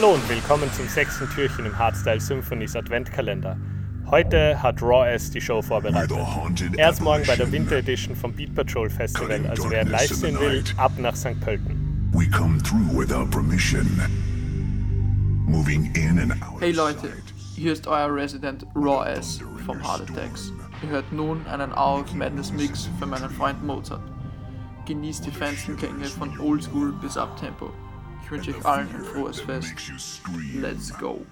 Hallo und willkommen zum sechsten Türchen im Hardstyle Symphonies Adventkalender. Heute hat Raw S die Show vorbereitet. Er ist morgen bei der Winter Edition vom Beat Patrol Festival, also wer live sehen will, ab nach St. Pölten. Hey Leute, hier ist euer Resident Raw S vom Hard Attacks. Ihr hört nun einen Hour of Madness Mix für meinen Freund Mozart. Genießt die feinsten Klänge von Oldschool bis Uptempo. Wünsche euch allen ein Fest. Let's go!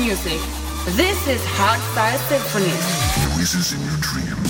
Music. This is Hardstyle Symphonies. Noises in your dreams.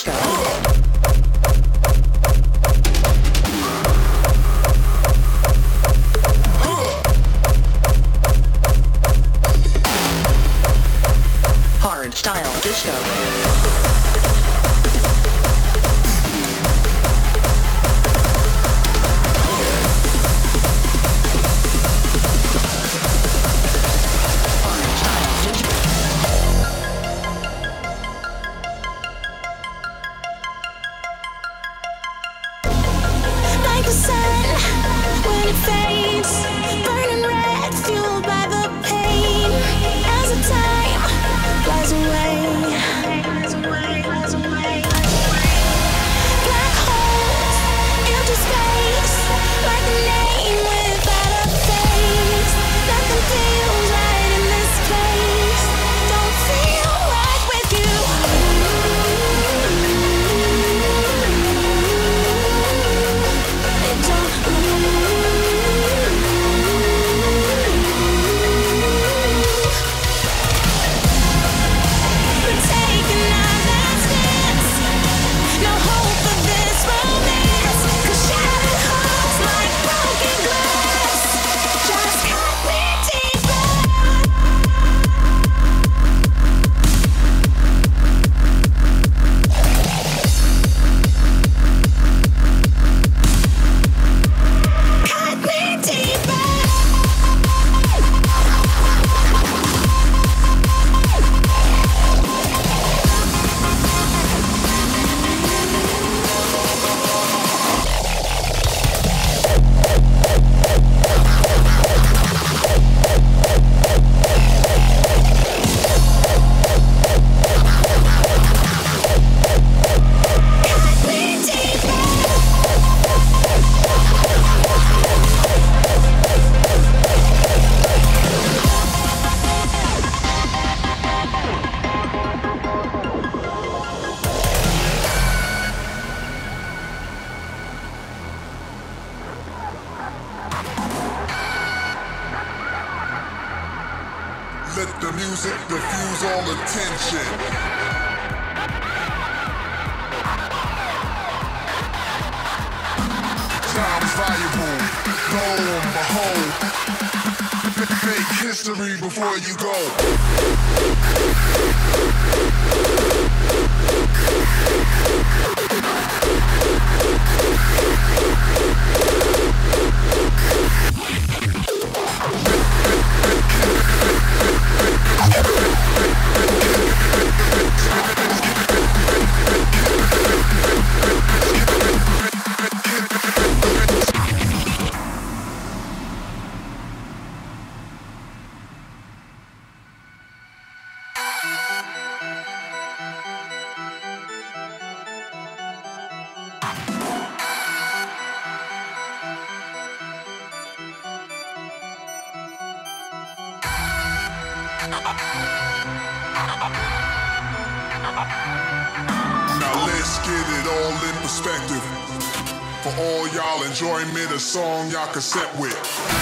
した。y'all cassette with.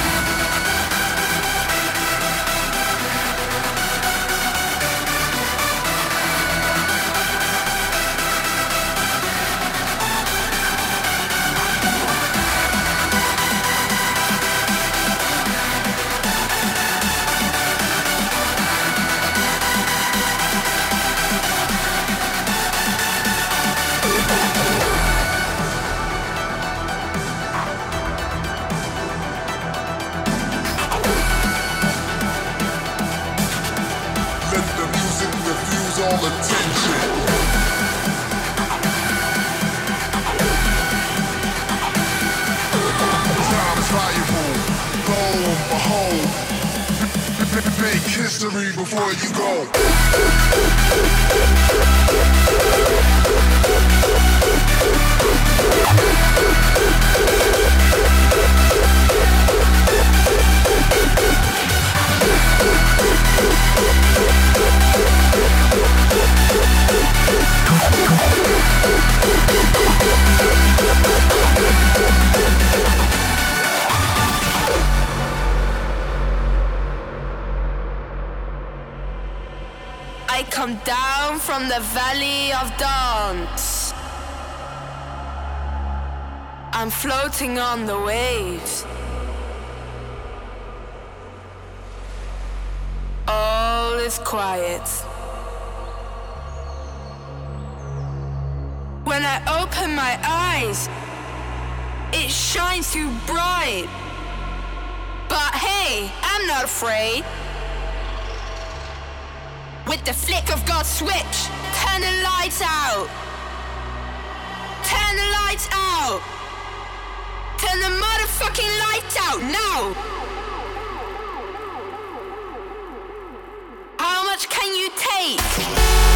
floating on the waves. All is quiet. When I open my eyes, it shines too bright. But hey, I'm not afraid. With the flick of God's switch, turn the lights out. Turn the lights out. Turn the motherfucking light out now. How much can you take?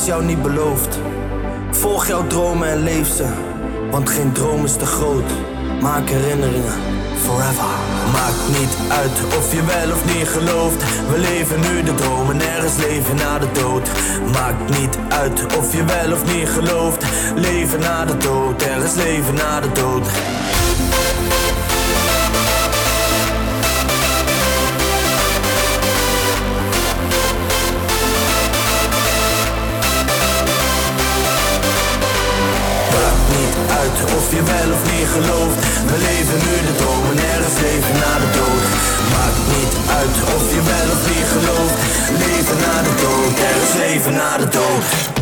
Is jou niet beloofd. Volg jouw dromen en leef ze. Want geen droom is te groot. Maak herinneringen forever. Maakt niet uit of je wel of niet gelooft. We leven nu de droom en ergens leven na de dood. Maakt niet uit of je wel of niet gelooft. Leven na de dood, ergens leven na de dood. Of je wel of niet gelooft. We leven nu de droom en ergens leven na de dood. Maakt niet uit of je wel of niet gelooft. Leven na de dood, ergens leven na de dood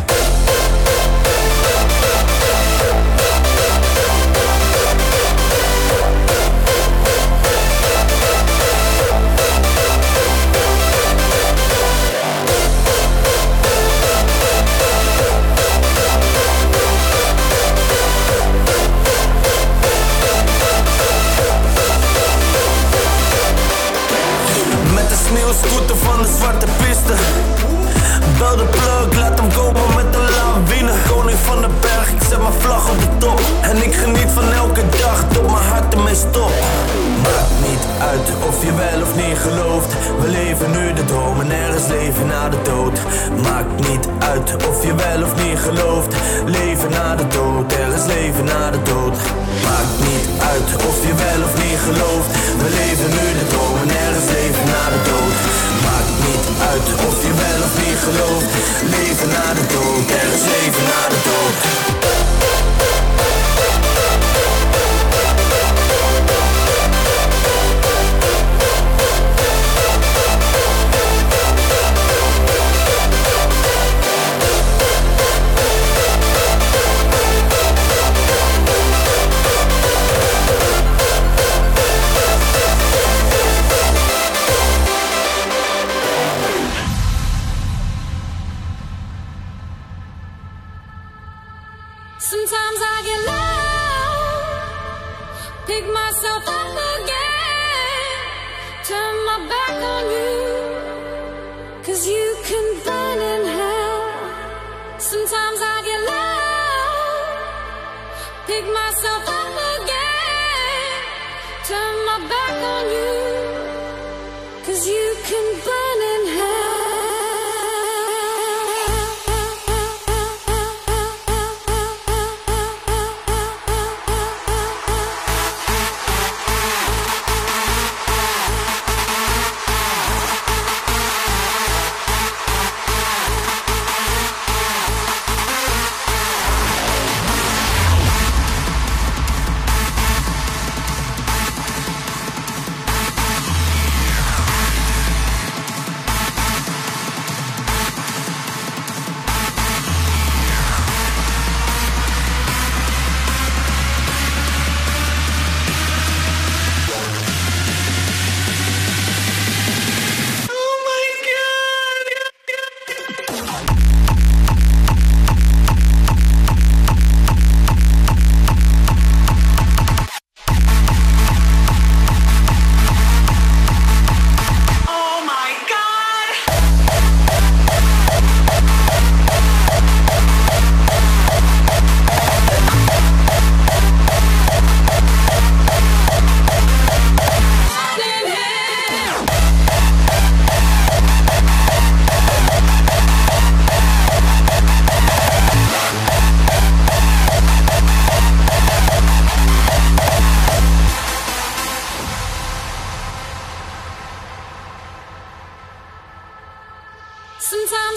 pick myself up again. Turn my back on you, cause you can burn. Society.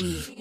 We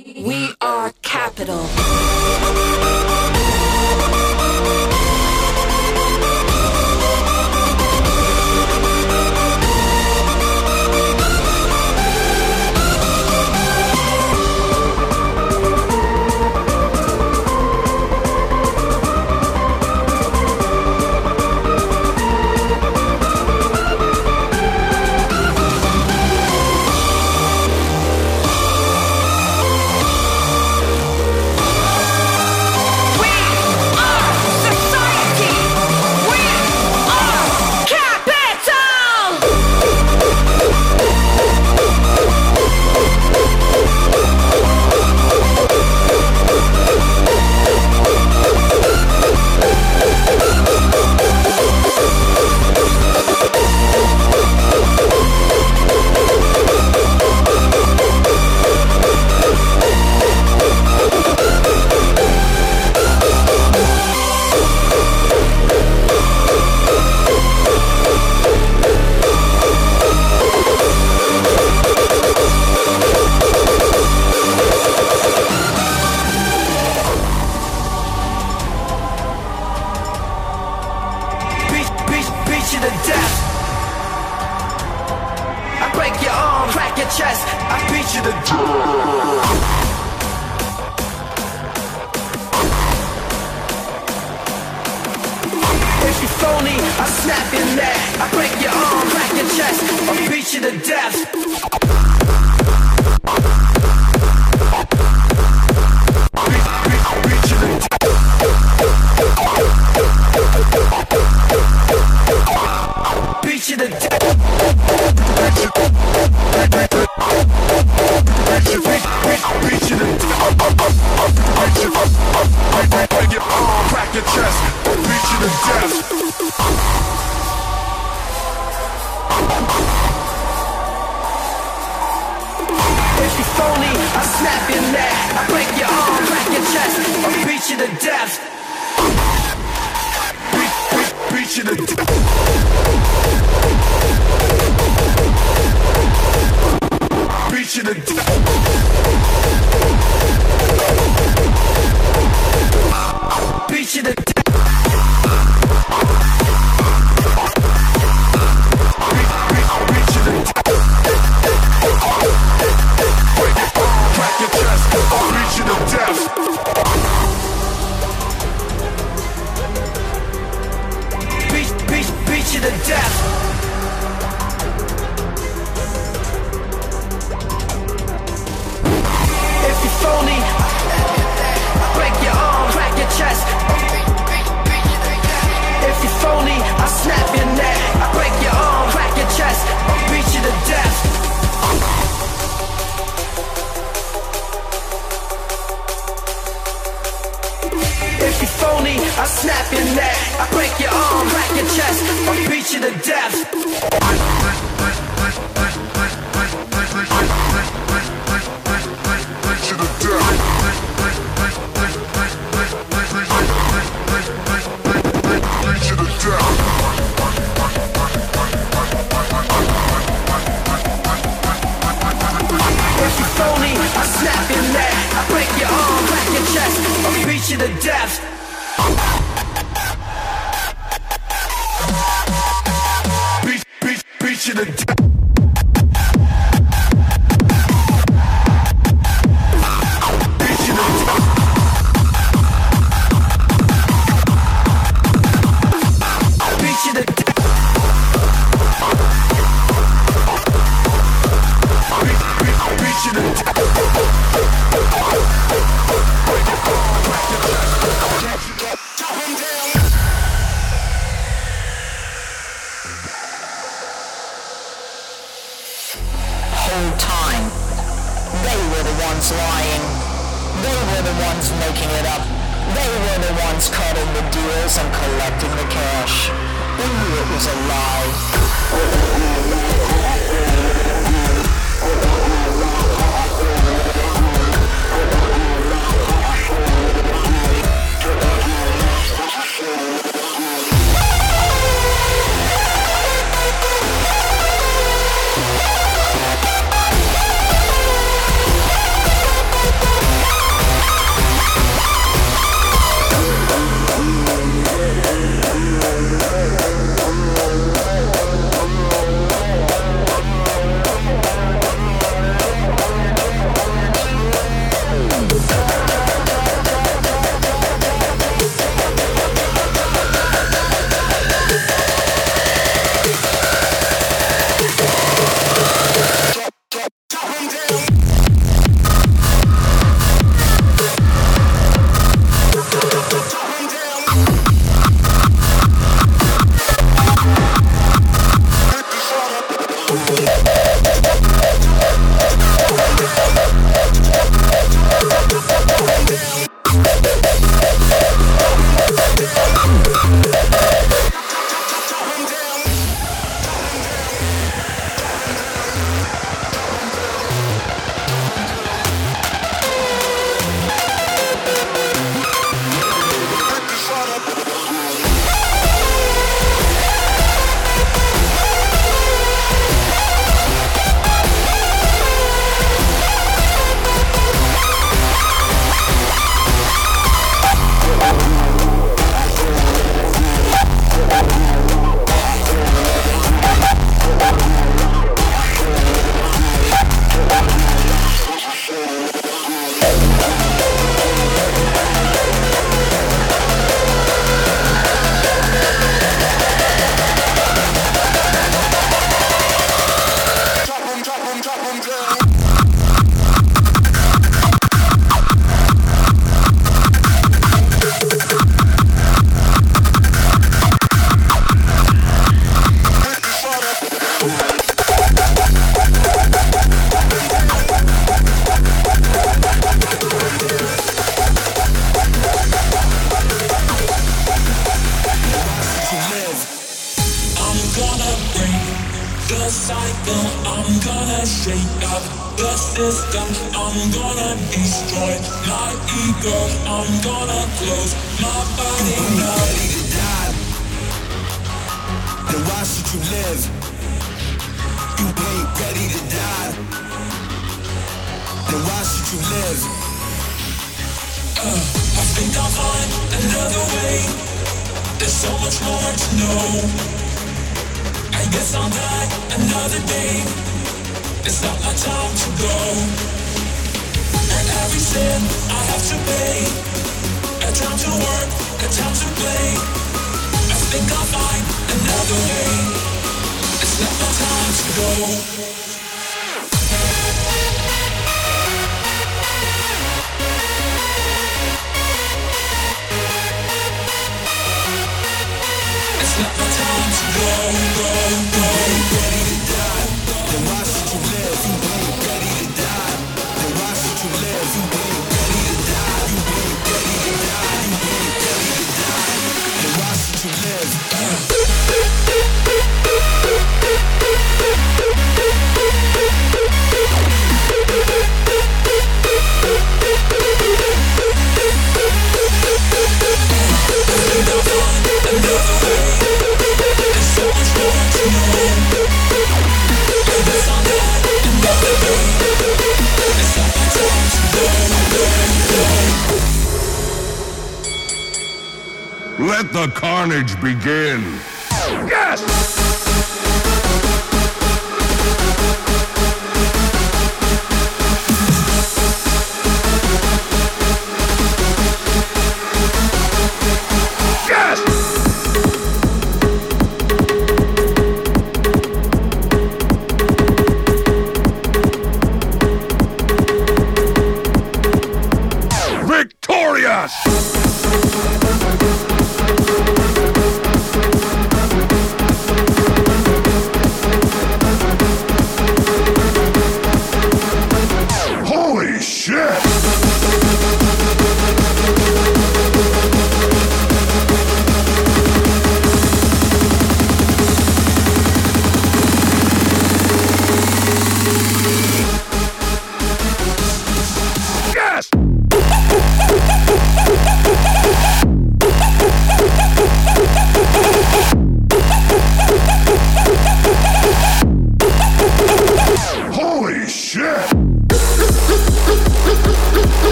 carnage begin.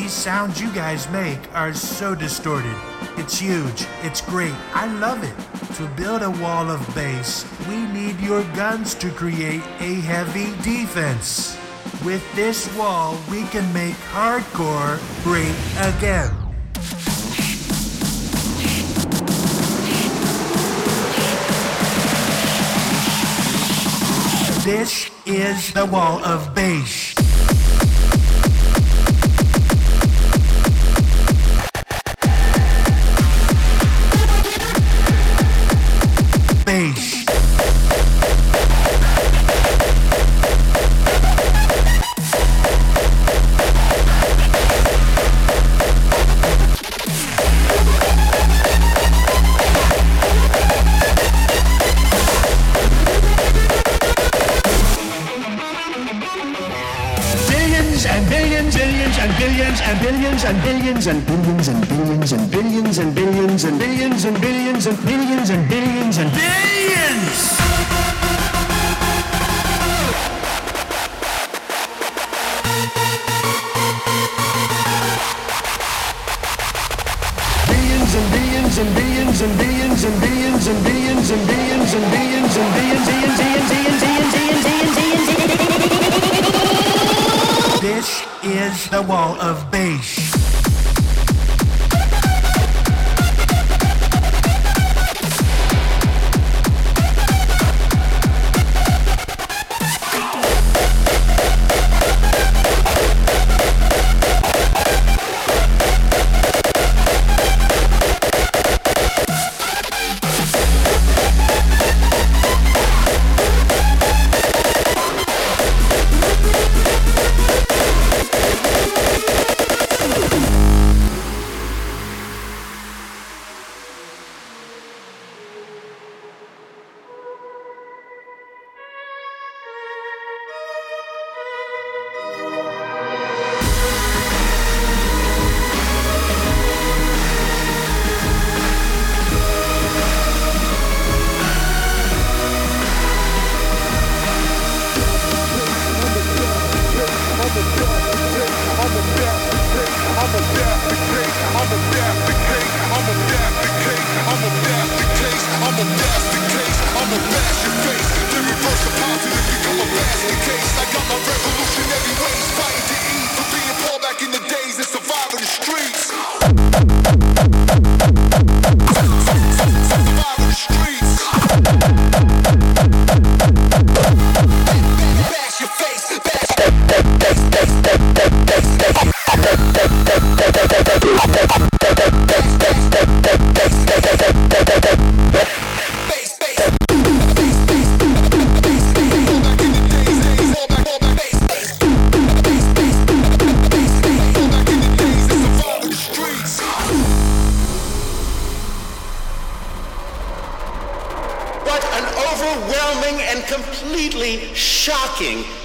Sounds you guys make are so distorted. It's huge. It's great. I love it. To build a wall of bass, we need your guns to create a heavy defense. With this wall, we can make hardcore great again. This is the wall of bass. space. Billions and billions and billions and billions and billions and billions and billions and billions and billions and billions. Billions and billions and billions and billions and billions and billions and billions and billions and billions wall of bass.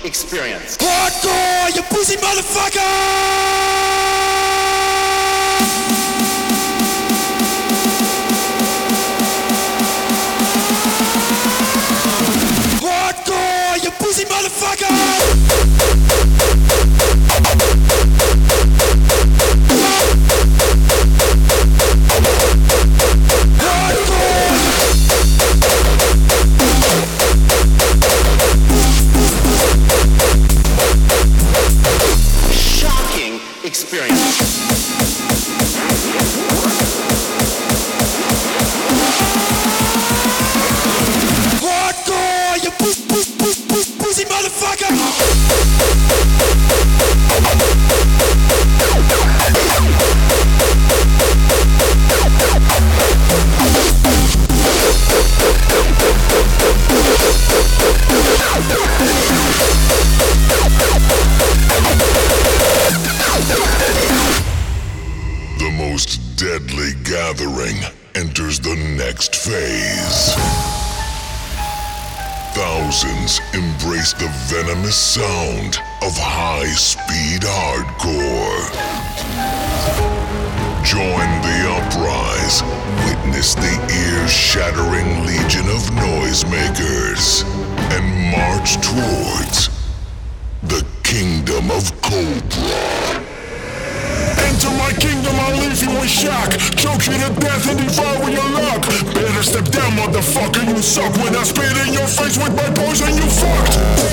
Experience. High speed hardcore. Join the uprise. Witness the ear shattering legion of noisemakers. And march towards the kingdom of Cobra. Enter my kingdom, I'll leave you in shock. Choke you to death and devour your luck. Better step down, motherfucker, you suck. When I spit in your face with my poison, you fucked.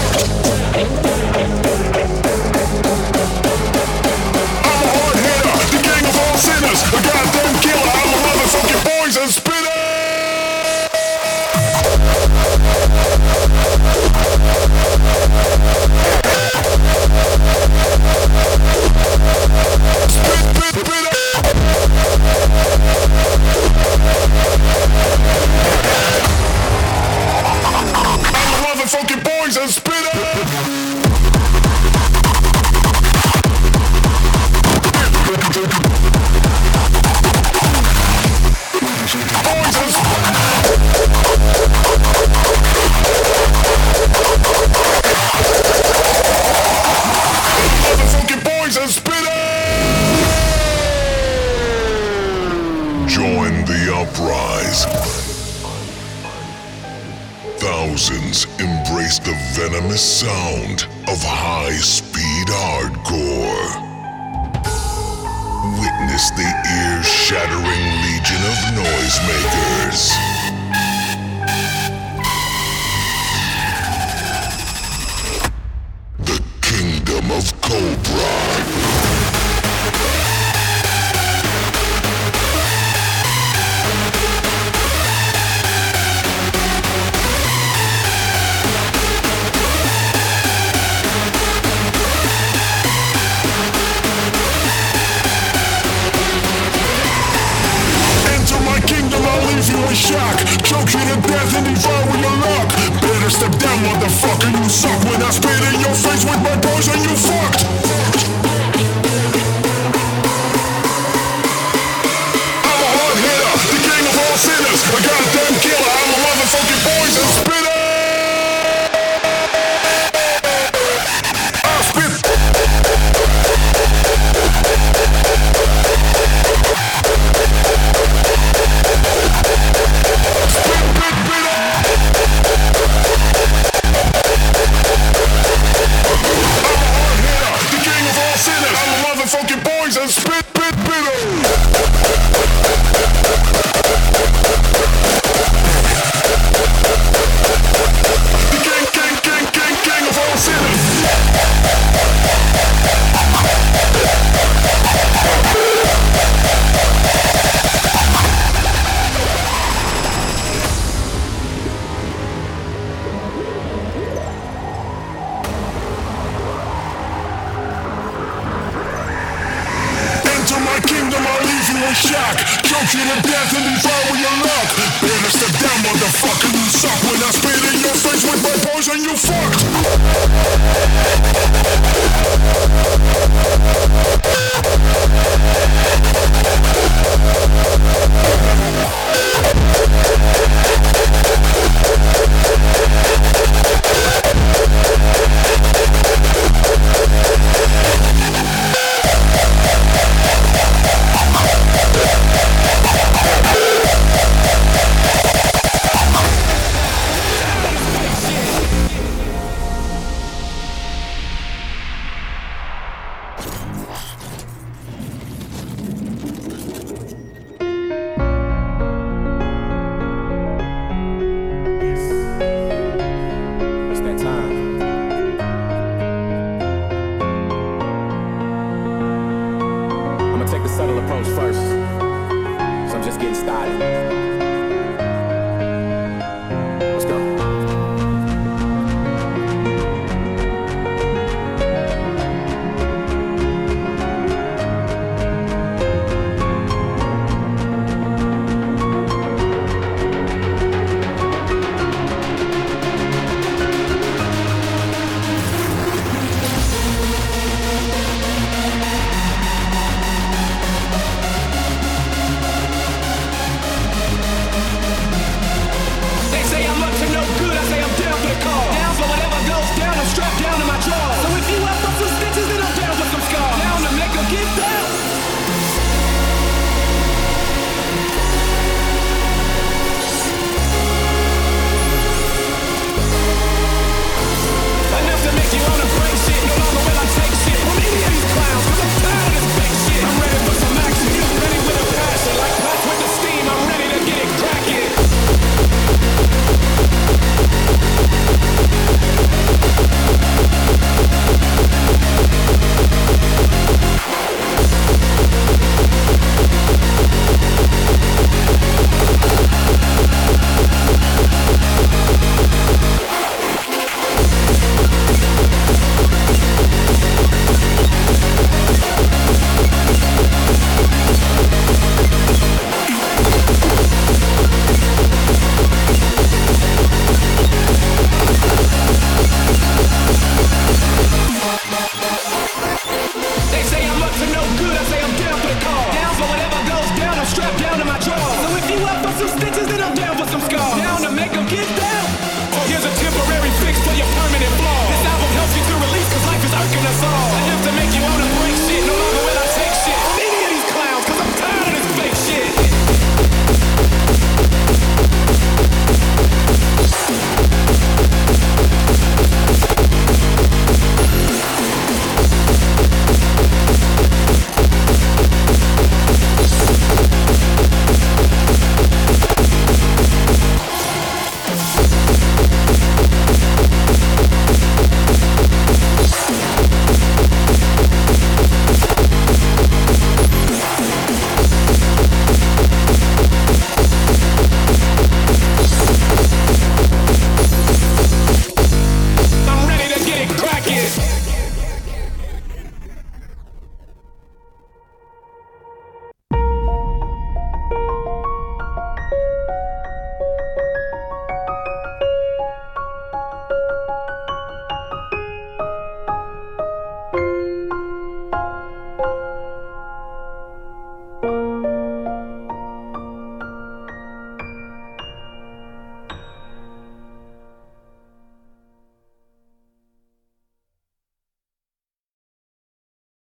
Of all sinners. A goddamn killer, I'm a motherfucking poison spitter. I'm a motherfucking poison spitter. Venomous sound of high speed hardcore. Witness the ear shattering legion of noisemakers. All sinners.